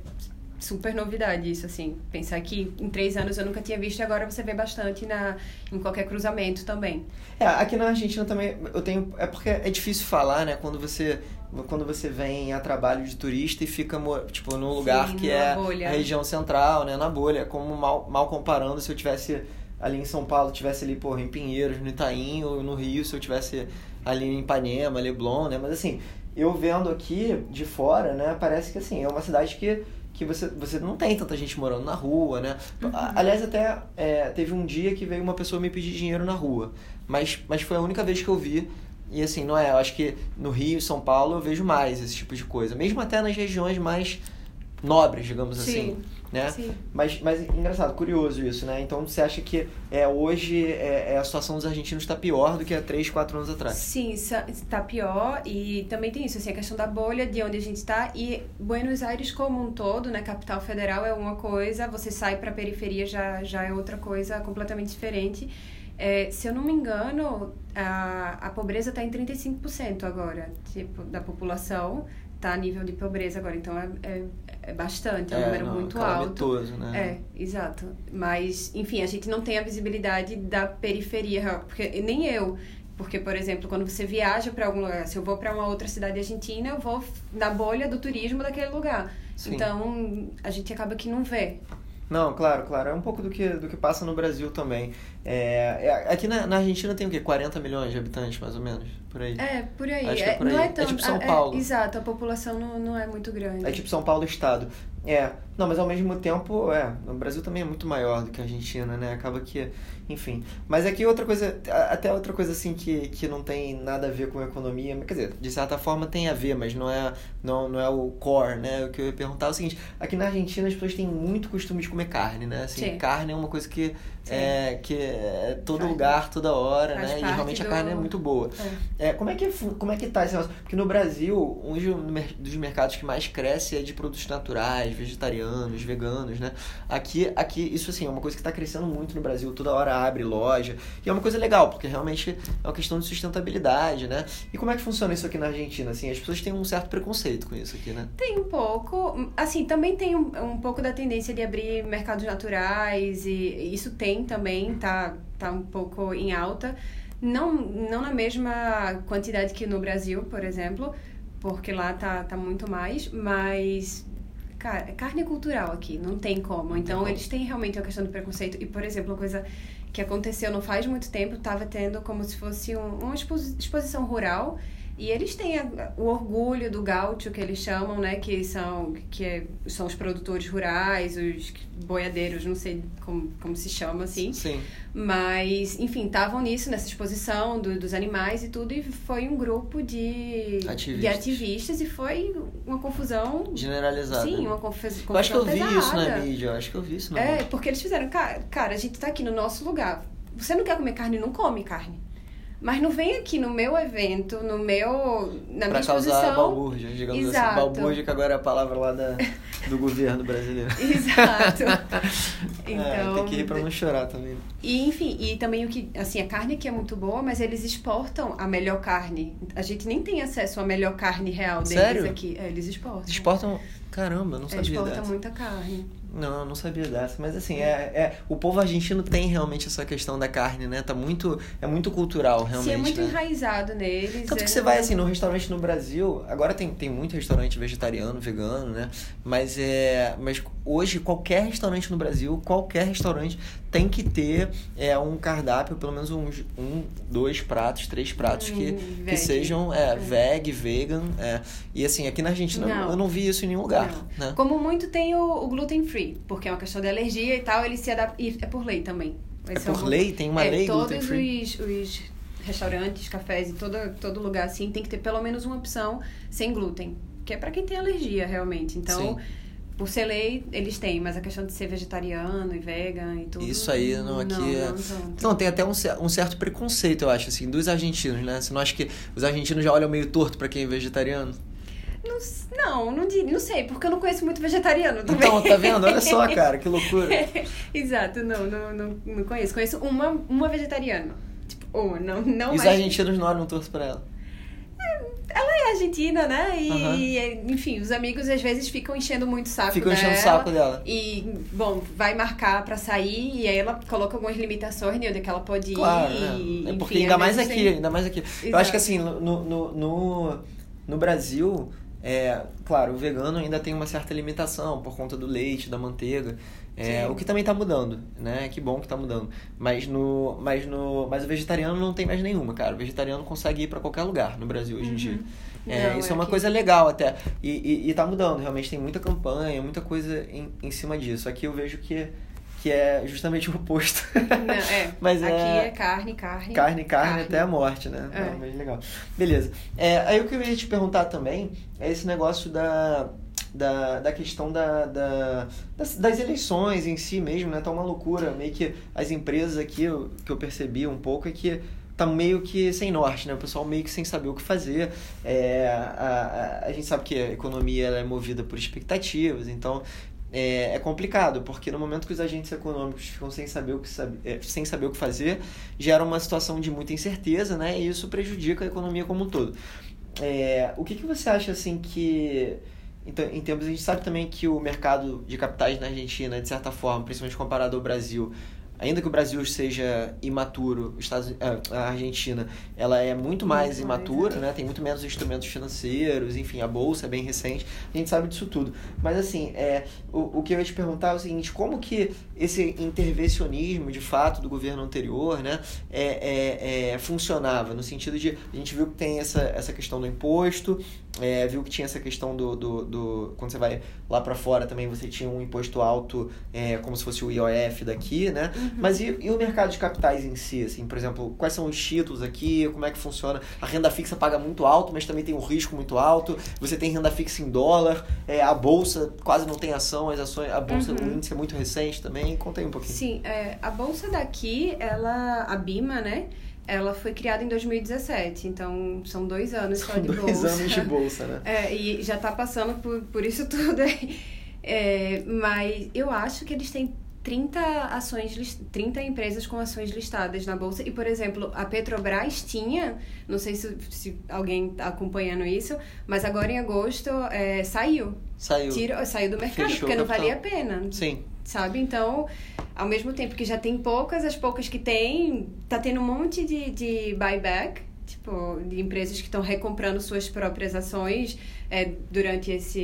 S2: super novidade isso, assim. Pensar que em três anos eu nunca tinha visto e agora você vê bastante na, em qualquer cruzamento também.
S1: É, aqui na Argentina também eu tenho. É porque é difícil falar, né? Quando você, quando você vem a trabalho de turista e fica, tipo, num lugar
S2: Sim,
S1: que é
S2: bolha.
S1: a região central, né? Na bolha. Como mal, mal comparando se eu tivesse ali em São Paulo, tivesse ali, porra, em Pinheiros, no Itaim, ou no Rio, se eu tivesse ali em Ipanema, Leblon, né? Mas assim, eu vendo aqui de fora, né? Parece que assim, é uma cidade que que você, você não tem tanta gente morando na rua, né? A- Aliás, até é, teve um dia que veio uma pessoa me pedir dinheiro na rua. Mas, mas foi a única vez que eu vi. E assim, não é, eu acho que no Rio São Paulo eu vejo mais esse tipo de coisa. Mesmo até nas regiões mais nobres, digamos assim. Né?
S2: Sim.
S1: Mas, mas engraçado, curioso isso, né? Então você acha que é, hoje é, é a situação dos argentinos está pior do que há 3, 4 anos atrás?
S2: Sim, está pior e também tem isso, assim, a questão da bolha, de onde a gente está e Buenos Aires como um todo, né, capital federal é uma coisa, você sai para a periferia já, já é outra coisa completamente diferente. É, se eu não me engano, a, a pobreza está em 35% agora, tipo, da população está a nível de pobreza agora, então é, é, é bastante, é um número
S1: não,
S2: muito alto.
S1: calamitoso, né?
S2: É, exato. Mas, enfim, a gente não tem a visibilidade da periferia, porque nem eu. Porque, por exemplo, quando você viaja para algum lugar, se eu vou para uma outra cidade argentina, eu vou na bolha do turismo daquele lugar.
S1: Sim.
S2: Então, a gente acaba que não vê.
S1: Não, claro, claro. É um pouco do que, do que passa no Brasil também. É, é- aqui na, na Argentina tem o quê? 40 milhões de habitantes, mais ou menos? Por aí.
S2: É, por aí.
S1: Acho que é por
S2: Não
S1: aí.
S2: é
S1: É
S2: tão,
S1: tipo São Paulo.
S2: exato, a população não, não é muito grande.
S1: É tipo São Paulo Estado. É, não, mas ao mesmo tempo, é, o Brasil também é muito maior do que a Argentina, né? Acaba que, enfim. Mas aqui outra coisa, a- até outra coisa assim que, que não tem nada a ver com economia, quer dizer, de certa forma tem a ver, mas não é, não, não é o core, né? O que eu ia perguntar é o seguinte, aqui na Argentina as pessoas têm muito costume de comer carne, né? Assim,
S2: Sim.
S1: carne é uma coisa que. É, que é todo
S2: Faz-
S1: lugar, toda hora, né? E realmente a
S2: do-
S1: carne é muito boa.
S2: É.
S1: É, como, é que, como é que tá esse negócio? Porque no Brasil, um dos mercados que mais cresce é de produtos naturais, vegetarianos, veganos, né? Aqui, aqui isso assim, é uma coisa que está crescendo muito no Brasil, toda hora abre loja. E é uma coisa legal, porque realmente é uma questão de sustentabilidade, né? E como é que funciona isso aqui na Argentina? Assim, as pessoas têm um certo preconceito com isso aqui, né?
S2: Tem um pouco. Assim, também tem um, um pouco da tendência de abrir mercados naturais e isso tem também, tá, tá um pouco em alta. Não, não na mesma quantidade que no Brasil, por exemplo, porque lá tá, tá muito mais, mas. Cara, é carne cultural aqui, não tem como.
S1: tem
S2: Então,
S1: como.
S2: eles têm realmente uma questão de preconceito. E, por exemplo, uma coisa que aconteceu não faz muito tempo, tava tendo como se fosse um- uma exposi- exposição rural e eles têm a- o orgulho do gaúcho, que eles chamam, né? Que são, que é- são os produtores rurais, os boiadeiros, não sei como, como se chama, assim.
S1: Sim.
S2: Mas, enfim, estavam nisso, nessa exposição do- dos animais e tudo. E foi um grupo de
S1: Ativistas.
S2: de ativistas e foi uma confusão...
S1: Generalizado.
S2: Sim, uma confu- confusão
S1: Eu acho que eu vi
S2: pesada.
S1: isso na mídia, eu acho que eu vi isso na
S2: É,
S1: mídia.
S2: porque eles fizeram, cara, cara, a gente tá aqui no nosso lugar. Você não quer comer carne, não come carne. Mas não vem aqui no meu evento, no meu. na
S1: Pra
S2: minha
S1: causar
S2: exposição.
S1: balbúrdia, digamos assim.
S2: Exato.
S1: Balbúrdia, que agora é a palavra lá da, do governo brasileiro.
S2: Exato.
S1: é,
S2: Então.
S1: tem que rir pra não chorar também.
S2: E enfim, e também o que. Assim, a carne aqui é muito boa, mas eles exportam a melhor carne. A gente nem tem acesso à melhor carne real deles
S1: Sério?
S2: aqui. É, eles exportam.
S1: Exportam. Caramba, não
S2: É,
S1: sabia
S2: exporta
S1: dessa.
S2: muita carne.
S1: Não, não sabia dessa. Mas assim, é, é, o povo argentino tem realmente essa questão da carne, né? Tá muito, é muito cultural, realmente,
S2: Sim, é muito
S1: né?
S2: enraizado neles.
S1: Tanto
S2: é,
S1: que você vai assim no restaurante no Brasil, agora tem, tem muito restaurante vegetariano, vegano, né? Mas é, mas hoje qualquer restaurante no Brasil, qualquer restaurante tem que ter é, um cardápio, pelo menos uns um, dois pratos, três pratos que,
S2: Hum,
S1: que
S2: veg.
S1: sejam é, veg, vegan, é. E assim, aqui na Argentina
S2: Não.
S1: eu não vi isso em nenhum lugar, né?
S2: Como muito tem o, o gluten free, porque é uma questão de alergia e tal, ele se adapta. E é por lei também.
S1: É
S2: um-
S1: por lei, tem uma
S2: é,
S1: lei
S2: todos os, os restaurantes, cafés e todo, todo lugar assim tem que ter pelo menos uma opção sem glúten, que é pra quem tem alergia realmente. Então,
S1: Sim.
S2: por ser lei, eles têm, mas a questão de ser vegetariano e vegan e tudo.
S1: Isso aí, não, aqui
S2: não,
S1: é...
S2: não.
S1: Não, tem até um, um certo preconceito, eu acho, assim, dos argentinos, né? Você não acha que os argentinos já olham meio torto pra quem é vegetariano?
S2: Não, não, não, sei, porque eu não conheço muito vegetariano também.
S1: Então, tá vendo? Olha só, cara, que loucura.
S2: Exato, não, não, não, não conheço. Conheço uma, uma vegetariana. Tipo, uma, não, não
S1: E os
S2: mais.
S1: argentinos não olham torto pra ela.
S2: Ela é argentina, né? E, e, enfim, os amigos às vezes ficam enchendo muito o saco
S1: Ficam
S2: dela.
S1: enchendo o saco dela.
S2: E, bom, vai marcar pra sair e aí ela coloca algumas limitações de onde é que ela pode ir.
S1: Claro,
S2: e,
S1: né? É
S2: enfim,
S1: porque
S2: às
S1: ainda mais aqui,
S2: tem-
S1: ainda mais aqui. Eu acho que assim, no, no, no, no Brasil, é, claro, o vegano ainda tem uma certa limitação por conta do leite, da manteiga. É, o que também tá mudando, né? Que bom que tá mudando. Mas no, mas no, mas o vegetariano não tem mais nenhuma, cara. O vegetariano consegue ir pra qualquer lugar no Brasil hoje em dia. É,
S2: Não,
S1: isso
S2: é
S1: é uma
S2: que-
S1: coisa legal até. E, e, e tá mudando, realmente tem muita campanha, muita coisa em, em cima disso. Aqui eu vejo que, que é justamente o oposto.
S2: Não, é,
S1: Mas
S2: aqui
S1: é-
S2: é carne, carne.
S1: Carne, carne, até a morte, né?
S2: É.
S1: Legal. Beleza. É, aí o que eu ia te perguntar também é esse negócio da, da, da questão da, da, das, das eleições em si mesmo, né? Tá uma loucura. Meio que as empresas aqui, o que eu percebi um pouco é que tá meio que sem norte, né? O pessoal meio que sem saber o que fazer. É, a, a, a gente sabe que a economia ela é movida por expectativas, então é, é complicado, porque no momento que os agentes econômicos ficam sem saber o que, é, sem saber o que fazer, gera uma situação de muita incerteza, né? E isso prejudica a economia como um todo. É, o que, que você acha assim que então, em termos, a gente sabe também que o mercado de capitais na Argentina, de certa forma, principalmente comparado ao Brasil, ainda que o Brasil seja imaturo, os Estados, ah, a Argentina, ela é muito mais
S2: Muito
S1: imatura,
S2: mais,
S1: né? Tem muito menos instrumentos financeiros, enfim, a bolsa é bem recente, a gente sabe disso tudo. Mas assim, é, o, o que eu ia te perguntar é o seguinte, como que esse intervencionismo, de fato, do governo anterior, né, é, é, é, funcionava? No sentido de, a gente viu que tem essa, essa questão do imposto, é, viu que tinha essa questão do, do, do quando você vai lá para fora também você tinha um imposto alto é, como se fosse o IOF daqui, né? Mas e, e, o mercado de capitais em si, assim, por exemplo, quais são os títulos aqui, como é que funciona? A renda fixa paga muito alto, mas também tem um risco muito alto. Você tem renda fixa em dólar, é, a bolsa quase não tem ação, as ações, a bolsa,
S2: Uhum.
S1: o índice é muito recente também. Conta aí um pouquinho.
S2: Sim, é, a bolsa daqui, ela, a Bima, né? Ela foi criada em 2017, então são dois anos só
S1: São
S2: de
S1: dois
S2: bolsa.
S1: anos de bolsa, né?
S2: É, e já tá passando por, por isso tudo aí. É, mas eu acho que eles têm 30 ações, lis- 30 empresas com ações listadas na bolsa. E, por exemplo, a Petrobras tinha, não sei se, se alguém tá acompanhando isso, mas agora em agosto é, saiu.
S1: Saiu.
S2: Tirou, saiu do mercado,
S1: Fechou
S2: porque não valia a pena
S1: Sim.
S2: sabe? Então, ao mesmo tempo que já tem poucas, as poucas que tem, tá tendo um monte de, de buyback, tipo, de empresas que estão recomprando suas próprias ações é, durante esse,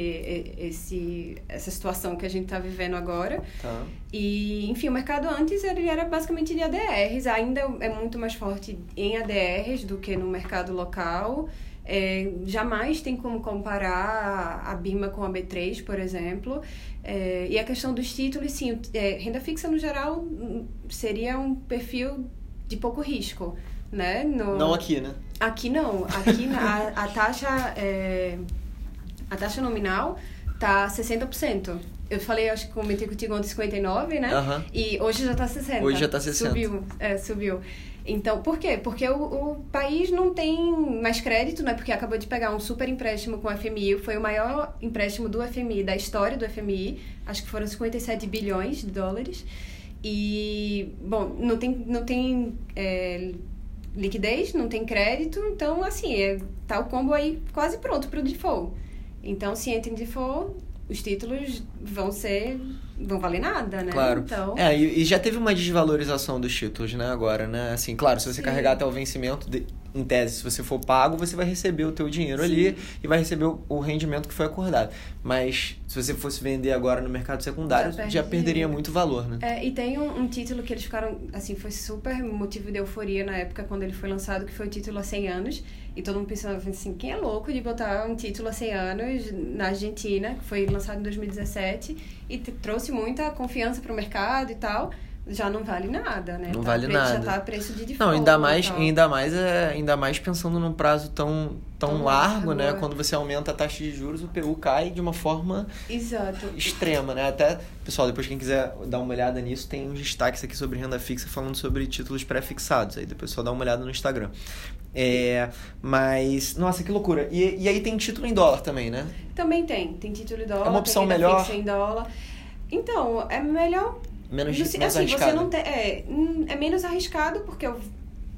S2: esse, essa situação que a gente tá vivendo agora.
S1: Tá.
S2: E, enfim, o mercado antes ele era basicamente de ADRs, ainda é muito mais forte em ADRs do que no mercado local. É, jamais tem como comparar a Bima com a B3, por exemplo. É, e a questão dos títulos, sim, é, renda fixa no geral seria um perfil de pouco risco, né? No,
S1: Não aqui, né?
S2: Aqui não. Aqui a, a taxa é, a taxa nominal tá 60%. Eu falei, acho que comentei contigo ontem 59, né?
S1: Aham.
S2: E hoje já tá 60.
S1: Hoje já tá 60.
S2: Subiu, é, subiu. Então, por quê? Porque o, o país não tem mais crédito, né? Porque acabou de pegar um super empréstimo com o FMI, foi o maior empréstimo do FMI, da história do FMI, acho que foram 57 bilhões de dólares. E, bom, não tem, não tem é, liquidez, não tem crédito, então, assim, é, tá o combo aí quase pronto para o default. Então, se entra em default, os títulos vão ser. vão valer nada, né?
S1: Claro.
S2: Então.
S1: É, e, e já teve uma desvalorização dos títulos, né, agora, né? Assim, claro, se você
S2: Sim.
S1: carregar até o vencimento, de- em tese, se você for pago, você vai receber o teu dinheiro
S2: Sim.
S1: ali e vai receber o, o rendimento que foi acordado. Mas se você fosse vender agora no mercado secundário,
S2: Já
S1: já,
S2: perde
S1: perderia muito valor, né?
S2: É, e tem um, um título que eles ficaram, assim, foi super motivo de euforia na época quando ele foi lançado, que foi o título há 100 anos. E todo mundo pensando assim, quem é louco de botar um título há 100 anos na Argentina, que foi lançado em 2017, e trouxe muita confiança para o mercado e tal. Já não vale nada, né?
S1: Não
S2: Tá
S1: vale nada.
S2: Já tá a preço de default.
S1: Não, ainda mais, ainda mais, é, ainda mais pensando num prazo tão, tão,
S2: Tão
S1: largo,
S2: largo,
S1: né? Quando você aumenta a taxa de juros, o PU cai de uma forma
S2: Exato.
S1: extrema, né? Até, pessoal, depois quem quiser dar uma olhada nisso, tem uns destaques aqui sobre renda fixa falando sobre títulos pré-fixados. Aí depois só dá uma olhada no Instagram. É, mas, nossa, que loucura. E, e aí tem título em dólar também, né?
S2: Também tem. Tem título em dólar,
S1: É uma opção melhor?
S2: fixa em dólar. Então, é melhor
S1: Menos,
S2: No- assim,
S1: menos
S2: você
S1: arriscado.
S2: não tem, é, hum, é menos arriscado porque o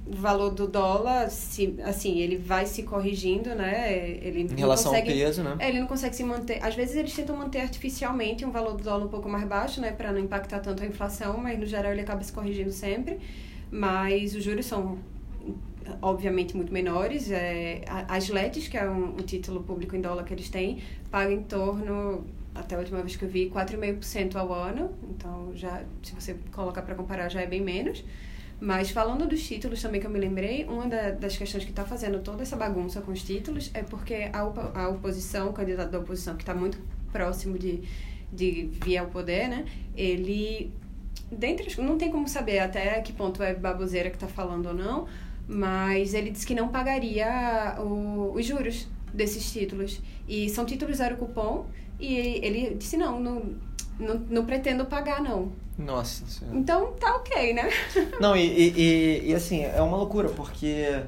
S2: valor do dólar, se, assim, ele vai se corrigindo, né? Ele
S1: Em relação
S2: consegue,
S1: ao peso, né?
S2: é, ele não consegue se manter. Às vezes eles tentam manter artificialmente um valor do dólar um pouco mais baixo, né, para não impactar tanto a inflação, mas no geral ele acaba se corrigindo sempre. Mas os juros são obviamente muito menores. É, as LETs, que é um, um título público em dólar que eles têm, pagam em torno, até a última vez que eu vi, 4,5% ao ano. Então, já se você colocar para comparar, já é bem menos. Mas falando dos títulos também que eu me lembrei, uma da- das questões que está fazendo toda essa bagunça com os títulos é porque a, opo- a oposição, o candidato da oposição, que está muito próximo de, de vir ao poder, né? Ele dentre as- não tem como saber até que ponto é baboseira que está falando ou não, mas ele disse que não pagaria o- os juros desses títulos. E são títulos zero cupom, e ele disse, não, não, não, não pretendo pagar, não.
S1: Nossa senhora.
S2: Então, tá ok, né?
S1: Não, e, e, e, assim, é uma loucura, porque.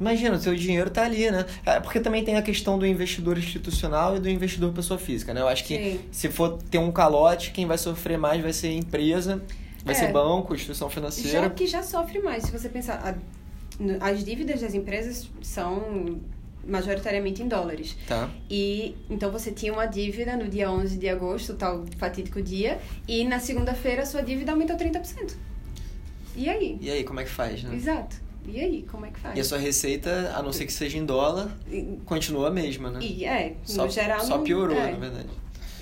S1: Imagina, o seu dinheiro tá ali, né? É porque também tem a questão do investidor institucional e do investidor pessoa física, né? Eu acho que
S2: Sim.
S1: se for ter um calote, quem vai sofrer mais vai ser empresa, vai
S2: É.
S1: ser banco, instituição financeira.
S2: Já que já sofre mais, se você pensar, a- as dívidas das empresas são majoritariamente em dólares.
S1: Tá.
S2: E então você tinha uma dívida no dia 11 de agosto, tal fatídico dia, e na segunda-feira a sua dívida aumentou 30%. E aí?
S1: E aí, como é que faz, né?
S2: Exato. E aí, como é que faz?
S1: E a sua receita, a não ser que seja em dólar, continua a mesma, né?
S2: e, é,
S1: Só,
S2: no geral
S1: só piorou,
S2: é.
S1: na verdade.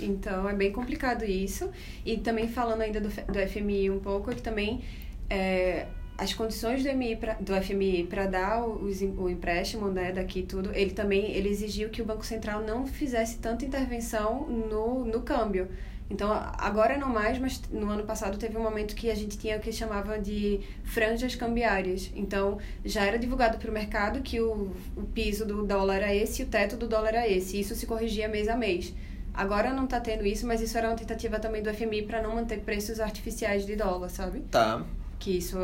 S2: Então é bem complicado isso. E também falando ainda do, do FMI um pouco, é que também é, as condições do, MI pra, do FMI para dar os, o empréstimo né, daqui tudo, ele também ele exigiu que o Banco Central não fizesse tanta intervenção no, no câmbio. Então, agora não mais, mas no ano passado teve um momento que a gente tinha o que chamava de franjas cambiárias. Então, já era divulgado para o mercado que o, o piso do dólar era esse e o teto do dólar era esse. E isso se corrigia mês a mês. Agora não está tendo isso, mas isso era uma tentativa também do FMI para não manter preços artificiais de dólar, sabe?
S1: Tá.
S2: Que isso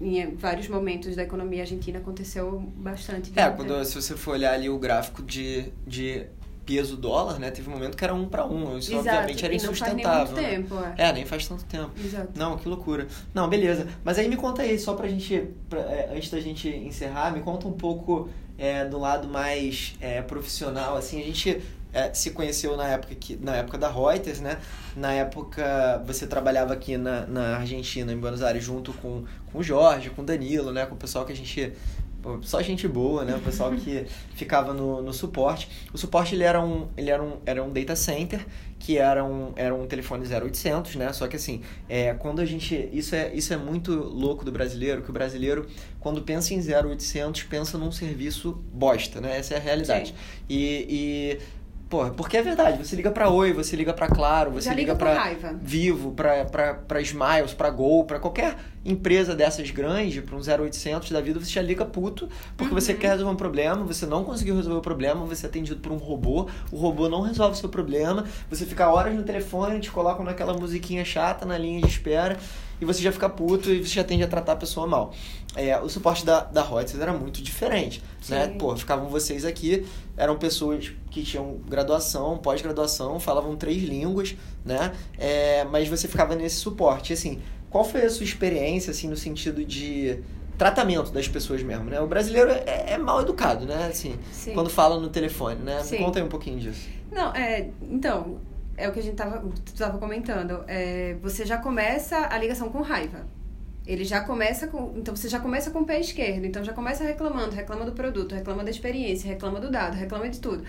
S2: em vários momentos da economia argentina aconteceu bastante.
S1: É,
S2: manter.
S1: quando, se você for olhar ali o gráfico de, de peso dólar, né? Teve um momento que era um para um. Isso
S2: Exato,
S1: obviamente era
S2: não faz nem
S1: insustentável.
S2: muito
S1: né?
S2: tempo, é.
S1: É, nem faz tanto tempo.
S2: Exato.
S1: Não, que loucura. Não, beleza. Mas aí me conta aí, só pra gente, pra, é, antes da gente encerrar, me conta um pouco é, do lado mais é, profissional, assim, a gente é, se conheceu na época, que, na época da Reuters, né? Na época você trabalhava aqui na, na Argentina, em Buenos Aires, junto com, com o Jorge, com o Danilo, né? Com o pessoal que a gente só gente boa, né? O pessoal que ficava no, no suporte. O suporte ele era um, ele era um, era um data center que era um, era um telefone 0800, né? Só que assim, é, quando a gente isso é isso é muito louco do brasileiro, que o brasileiro quando pensa em 0800 pensa num serviço bosta, né? Essa é a realidade.
S2: Sim.
S1: E, e pô, porque é verdade. Você liga para Oi, você liga para Claro, você
S2: liga
S1: liga para
S2: raiva.
S1: Vivo, para para Smiles, para Gol, para qualquer empresa dessas grandes, para um 0800 da vida, você já liga puto, porque você
S2: Uhum.
S1: quer resolver um problema, você não conseguiu resolver o problema, você é atendido por um robô, o robô não resolve o seu problema, você fica horas no telefone, te colocam naquela musiquinha chata na linha de espera, e você já fica puto e você já tende a tratar a pessoa mal. É, o suporte da, da Reuters era muito diferente, né? Pô, ficavam vocês aqui, eram pessoas que tinham graduação, pós-graduação, falavam três línguas, né? É, mas você ficava nesse suporte. Assim, qual foi a sua experiência, assim, no sentido de tratamento das pessoas mesmo, né? O brasileiro é, é mal educado, né? Assim,
S2: Sim.
S1: quando fala no telefone, né?
S2: Sim.
S1: Me conta aí um pouquinho disso.
S2: Não, é. Então, é o que a gente tava, tava comentando. É, você já começa a ligação com raiva. Ele já começa com. Então você já começa com o pé esquerdo. Então já começa reclamando, reclama do produto, reclama da experiência, reclama do dado, reclama de tudo.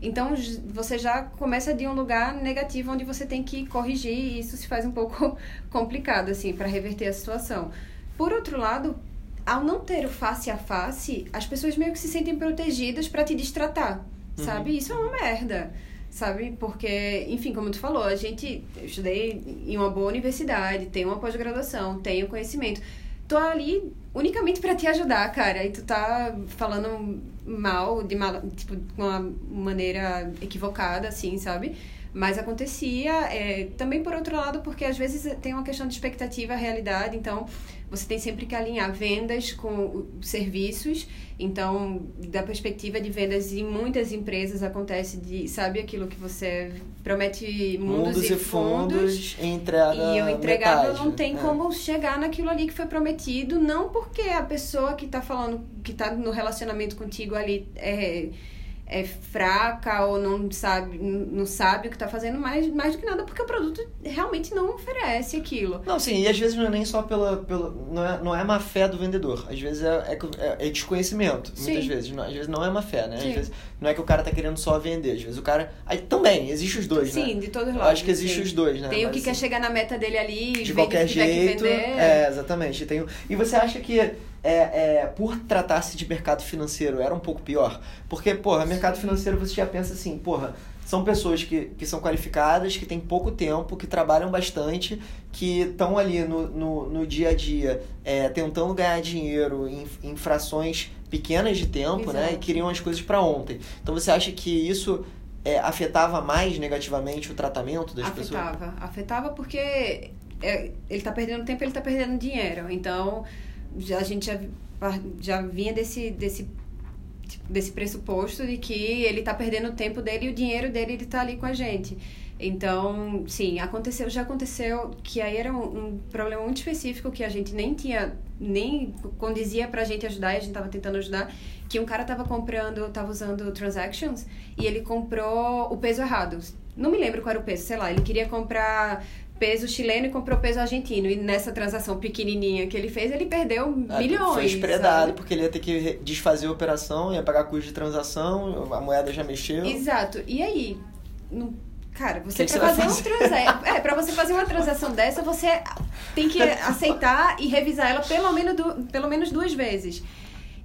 S2: Então você já começa de um lugar negativo onde você tem que corrigir e isso se faz um pouco complicado assim para reverter a situação. Por outro lado, ao não ter o face a face, as pessoas meio que se sentem protegidas para te distratar, uhum. sabe? Isso é uma merda sabe? Porque, enfim, como tu falou, a gente eu estudei em uma boa universidade, tenho uma pós-graduação, tenho conhecimento. Tô ali unicamente para te ajudar, cara. E tu tá falando mal, de mal, tipo, de uma maneira equivocada, assim, sabe? Mas acontecia, é, também por outro lado, porque às vezes tem uma questão de expectativa, realidade, então você tem sempre que alinhar vendas com serviços. Então, da perspectiva de vendas em muitas empresas acontece de, sabe aquilo que você promete mundos, mundos e, fundos,
S1: e entrega
S2: e o entregável não tem é. como chegar naquilo ali que foi prometido, não porque a pessoa que está falando, que está no relacionamento contigo ali é é fraca ou não sabe, não sabe o que está fazendo, mais, mais do que nada porque o produto realmente não oferece aquilo.
S1: Não, sim, e às vezes não é nem só pela. pela não, é, não é má fé do vendedor. Às vezes é, é, é desconhecimento. Sim. Muitas vezes. Não, às vezes não é má fé, né? Às vezes não é que o cara tá querendo só vender. Às vezes o cara. Aí também, existe os dois,
S2: sim,
S1: né?
S2: Sim, de todos os lados.
S1: Acho que existe
S2: sim.
S1: os dois, né?
S2: Tem Mas, o que assim, quer chegar na meta dele ali
S1: de qualquer jeito. É, exatamente. Tem, e você acha que é, é, por tratar-se de mercado financeiro, era um pouco pior. Porque, porra, mercado financeiro você já pensa assim, porra, são pessoas que, que são qualificadas, que têm pouco tempo, que trabalham bastante, que estão ali no, no, no, dia a dia é, tentando ganhar dinheiro em, em frações pequenas de tempo, Exato. né? E queriam as coisas para ontem. Então você acha que isso é, afetava mais negativamente o tratamento das
S2: afetava,
S1: pessoas?
S2: Afetava, afetava porque é, ele está perdendo tempo, ele está perdendo dinheiro. Então já, a gente já, já vinha desse, desse, desse pressuposto de que ele está perdendo o tempo dele e o dinheiro dele ele está ali com a gente. Então, sim, aconteceu, já aconteceu que aí era um, um, problema muito específico que a gente nem tinha, nem condizia pra gente ajudar e a gente tava tentando ajudar, que um cara tava comprando, tava usando transactions e ele comprou o peso errado. Não me lembro qual era o peso, sei lá, ele queria comprar peso chileno e comprou peso argentino. E nessa transação pequenininha que ele fez, ele perdeu ah, milhões.
S1: Foi espredado, sabe? porque ele ia ter que desfazer a operação, ia pagar custo de transação, a moeda já mexeu.
S2: Exato. E aí, no, cara, você que pra que fazer, fazer? um transação. é, pra você fazer uma transação dessa, você tem que aceitar e revisar ela pelo menos, du... pelo menos duas vezes.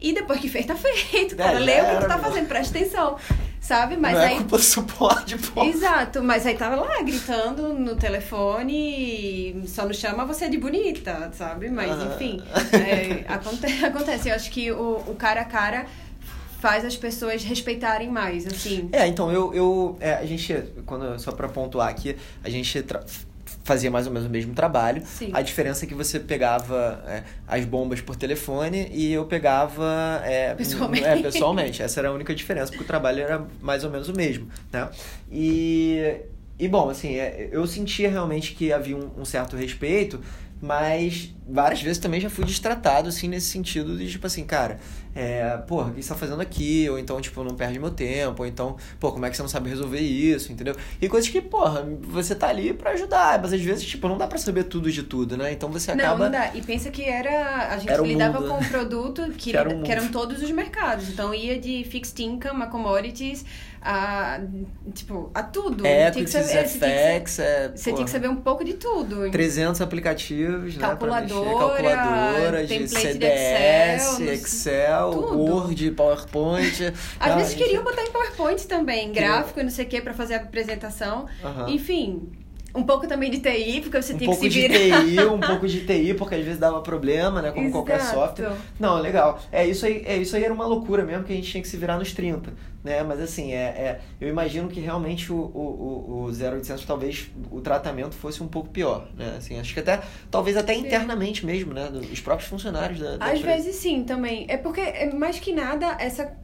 S2: E depois que fez, tá feito, cara. É, Lê o que tu tá fazendo, presta atenção. Sabe? Mas
S1: não
S2: aí.
S1: É culpa suporte, pô.
S2: Exato, mas aí tava lá gritando no telefone só não chama você de bonita, sabe? Mas enfim. É, acontece, acontece. Eu acho que o, o cara a cara faz as pessoas respeitarem mais, assim.
S1: É, então eu, eu é, a gente, quando, só pra pontuar aqui, a gente fazia mais ou menos o mesmo trabalho.
S2: Sim.
S1: A diferença é que você pegava é, as bombas por telefone e eu pegava é,
S2: pessoalmente.
S1: É, pessoalmente. Essa era a única diferença, porque o trabalho era mais ou menos o mesmo, né? E, e bom, assim, é, eu sentia realmente que havia um, um certo respeito, mas várias vezes também já fui destratado, assim, nesse sentido de, tipo assim, cara, é, porra, o que você tá fazendo aqui? Ou então, tipo, não perde meu tempo, ou então, pô, como é que você não sabe resolver isso, entendeu? E coisas que, porra, você tá ali para ajudar, mas às vezes, tipo, não dá para saber tudo de tudo, né? Então você acaba...
S2: Não, não dá. E pensa que era... A gente era lidava mundo, com um produto que, que, era um que eram todos os mercados. Então ia de fixed income a commodities, a, tipo, a tudo.
S1: É, tinha que saber, FX, é,
S2: Você tinha que saber um pouco de tudo.
S1: 300 aplicativos,
S2: calculadora,
S1: né? Calculadora, de CDS, de Excel, Excel tudo. Word, PowerPoint.
S2: Às vezes queriam botar em PowerPoint também, gráfico e não sei o que, pra fazer a apresentação. Uhum. Enfim, um pouco também de TI, porque você um tinha que se virar.
S1: Um pouco de TI, um pouco de TI, porque às vezes dava problema, né? Como Exato. qualquer software. Não, legal. É isso, aí, é, isso aí era uma loucura mesmo, que a gente tinha que se virar nos 30, né? Mas assim, é, é eu imagino que realmente o, o, o 0800 talvez o tratamento fosse um pouco pior, né? Assim, acho que até, talvez até sim. internamente mesmo, né? Os próprios funcionários da, da
S2: Às empresa. vezes sim, também. É porque, é mais que nada, essa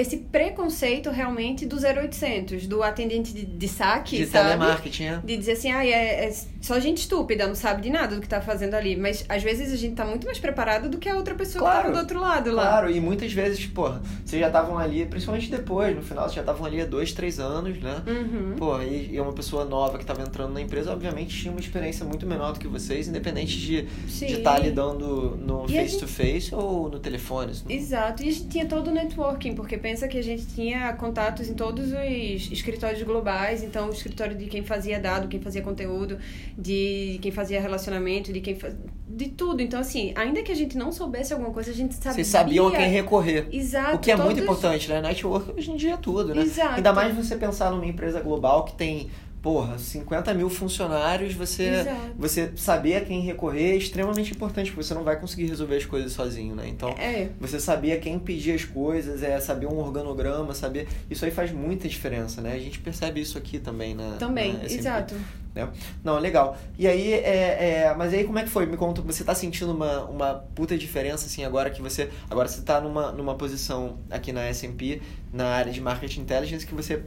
S2: esse preconceito realmente do 0800, do atendente de, de saque,
S1: De
S2: sabe?
S1: telemarketing, é.
S2: De dizer assim, ah, é, é só gente estúpida, não sabe de nada do que tá fazendo ali. Mas às vezes a gente tá muito mais preparado do que a outra pessoa que
S1: Claro.
S2: tava do outro lado lá.
S1: Claro, e muitas vezes, porra, vocês já estavam ali, principalmente depois, no final, vocês já estavam ali há dois, três anos, né?
S2: Uhum.
S1: Pô, e, e uma pessoa nova que estava entrando na empresa, obviamente tinha uma experiência muito menor do que vocês, independente de estar lidando no
S2: E a
S1: face-to-face ou no telefone. não-
S2: Exato, e a gente tinha todo o networking, porque pensa que a gente tinha contatos em todos os escritórios globais, então o escritório de quem fazia dado, quem fazia conteúdo, de quem fazia relacionamento, de quem faz... de tudo. Então, assim, ainda que a gente não soubesse alguma coisa, a gente sabia.
S1: Vocês sabiam a quem recorrer.
S2: Exato.
S1: O que é muito
S2: todos-
S1: importante, né? Network hoje em dia é tudo, né?
S2: Exato.
S1: Ainda mais você pensar numa empresa global que tem, porra, 50 mil funcionários, você,
S2: Exato.
S1: você saber a quem recorrer é extremamente importante, porque você não vai conseguir resolver as coisas sozinho, né? Então,
S2: É.
S1: você saber a quem pedir as coisas, é saber um organograma, saber. Isso aí faz muita diferença, né? A gente percebe isso aqui também na.
S2: Também,
S1: na
S2: exato.
S1: né? Não, legal. E aí, é, é, mas aí como é que foi? Me conta, você tá sentindo uma, uma puta diferença, assim, agora que você. Agora você tá numa, numa posição aqui na SMP, na área de Market Intelligence, que você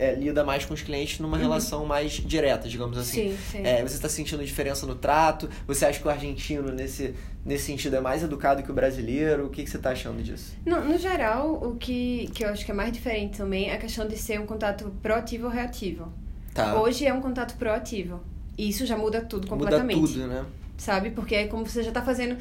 S1: é, lida mais com os clientes numa relação mais direta, digamos assim.
S2: Uhum. Sim, sim.
S1: É, você está sentindo diferença no trato? Você acha que o argentino, nesse, nesse sentido, é mais educado que o brasileiro? O que, que você está achando disso?
S2: No, no geral, o que, que eu acho que é mais diferente também é a questão de ser um contato proativo ou reativo.
S1: Tá.
S2: Hoje é um contato proativo. E isso já muda tudo
S1: Muda
S2: completamente.
S1: tudo, né?
S2: sabe? Porque é como você já tá fazendo.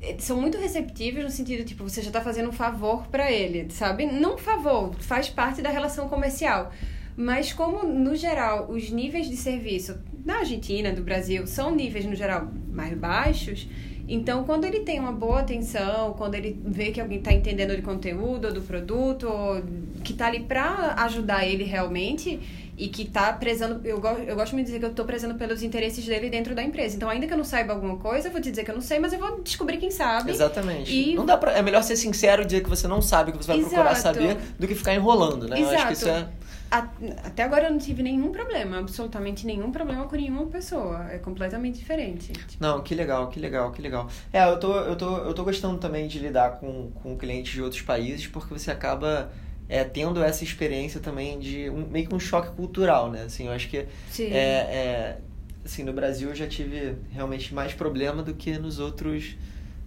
S2: Eh, São muito receptivos no sentido, tipo, você já tá fazendo um favor pra ele, sabe? Não um favor, faz parte da relação comercial. Mas como, no geral, os níveis de serviço na Argentina, do Brasil, são níveis, no geral, mais baixos, então quando ele tem uma boa atenção, quando ele vê que alguém tá entendendo de conteúdo, ou do produto, ou que tá ali pra ajudar ele realmente, e que tá prezando. Eu, go- eu gosto muito de dizer que eu tô prezando pelos interesses dele dentro da empresa. Então, ainda que eu não saiba alguma coisa, eu vou te dizer que eu não sei, mas eu vou descobrir quem sabe.
S1: Exatamente.
S2: E-
S1: Não dá pra, é melhor ser sincero e dizer que você não sabe o que você vai procurar
S2: Exato.
S1: saber do que ficar enrolando, né? Eu acho que isso é.
S2: Até agora eu não tive nenhum problema, absolutamente nenhum problema com nenhuma pessoa. É completamente diferente. Tipo,
S1: Não, que legal, que legal, que legal. É, eu tô, eu tô, eu tô gostando também de lidar com, com clientes de outros países, porque você acaba é, tendo essa experiência também de um, meio que um choque cultural, né? Assim, eu acho que
S2: Sim.
S1: é, é, assim, no Brasil eu já tive realmente mais problema do que nos outros.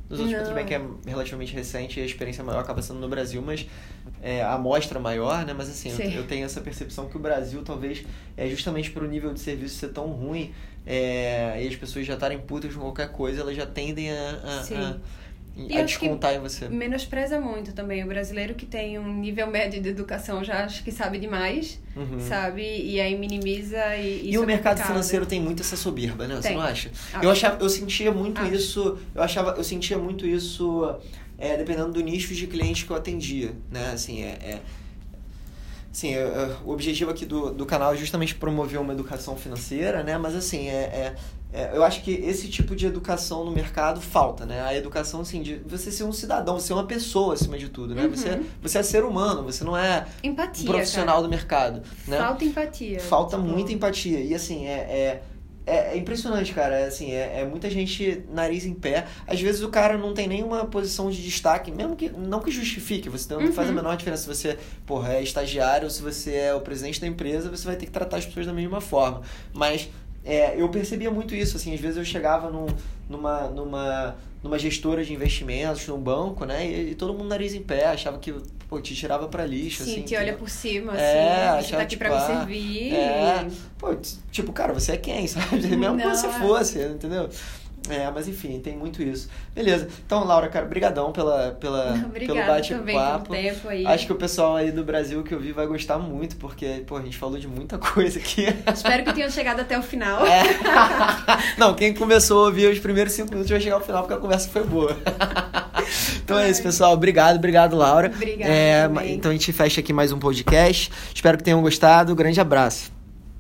S1: Nos outros,
S2: Não.
S1: tudo bem que é relativamente recente e a experiência maior acaba sendo no Brasil, mas é, a amostra maior, né? Mas assim, eu, eu tenho essa percepção que o Brasil talvez é justamente pelo nível de serviço ser tão ruim é, e as pessoas já estarem putas com qualquer coisa, elas já tendem a, a, a,
S2: E
S1: a descontar em você.
S2: Menospreza muito também. O brasileiro que tem um nível médio de educação já acho que sabe demais,
S1: Uhum.
S2: sabe? E aí minimiza e.
S1: E
S2: isso
S1: o
S2: é
S1: mercado
S2: complicado.
S1: financeiro tem muito essa soberba, né? Você
S2: Tem.
S1: não acha?
S2: Acho.
S1: Eu achava, eu sentia muito
S2: Acho.
S1: isso, eu achava, eu sentia muito isso é, dependendo do nicho de clientes que eu atendia, né? Assim, é, é Sim, é, é, o objetivo aqui do, do canal é justamente promover uma educação financeira, né? Mas assim, é, é, é, eu acho que esse tipo de educação no mercado falta, né? A educação, assim, de você ser um cidadão, ser uma pessoa acima de tudo, né?
S2: Uhum.
S1: Você, você é ser humano, você não é
S2: Empatia.
S1: um profissional
S2: cara.
S1: do mercado, né?
S2: Falta empatia.
S1: Falta muita empatia. E assim, é, é, é, impressionante, cara. É, assim, é, é muita gente nariz em pé. Às vezes o cara não tem nenhuma posição de destaque, mesmo que. Não que justifique, você não
S2: Uhum.
S1: faz a menor diferença se você, porra, é estagiário ou se você é o presidente da empresa, você vai ter que tratar as pessoas da mesma forma. Mas é, eu percebia muito isso, assim, às vezes eu chegava num, numa, numa, numa gestora de investimentos, num banco, né? E, e todo mundo nariz em pé, achava que pô, te tirava pra lixo,
S2: Sim,
S1: assim.
S2: te olha por cima,
S1: É,
S2: assim. Você
S1: achava,
S2: tá aqui pra
S1: tipo,
S2: me
S1: ah,
S2: servir.
S1: É, pô, tipo, cara, você é quem, sabe? Mesmo que você
S2: é.
S1: fosse, entendeu? É, mas enfim, tem muito isso. Beleza. Então, Laura, cara, brigadão pela, pela, pelo
S2: Obrigada pelo
S1: bate-papo. Acho que o pessoal aí do Brasil que eu vi vai gostar muito, porque, pô, a gente falou de muita coisa aqui.
S2: Espero que tenham chegado até o final.
S1: É. Não, quem começou a ouvir os primeiros cinco minutos vai chegar ao final porque a conversa foi boa. Então é isso, pessoal. Obrigado, obrigado, Laura.
S2: Obrigada
S1: É, então a gente fecha aqui mais um podcast. Espero que tenham gostado. Grande abraço.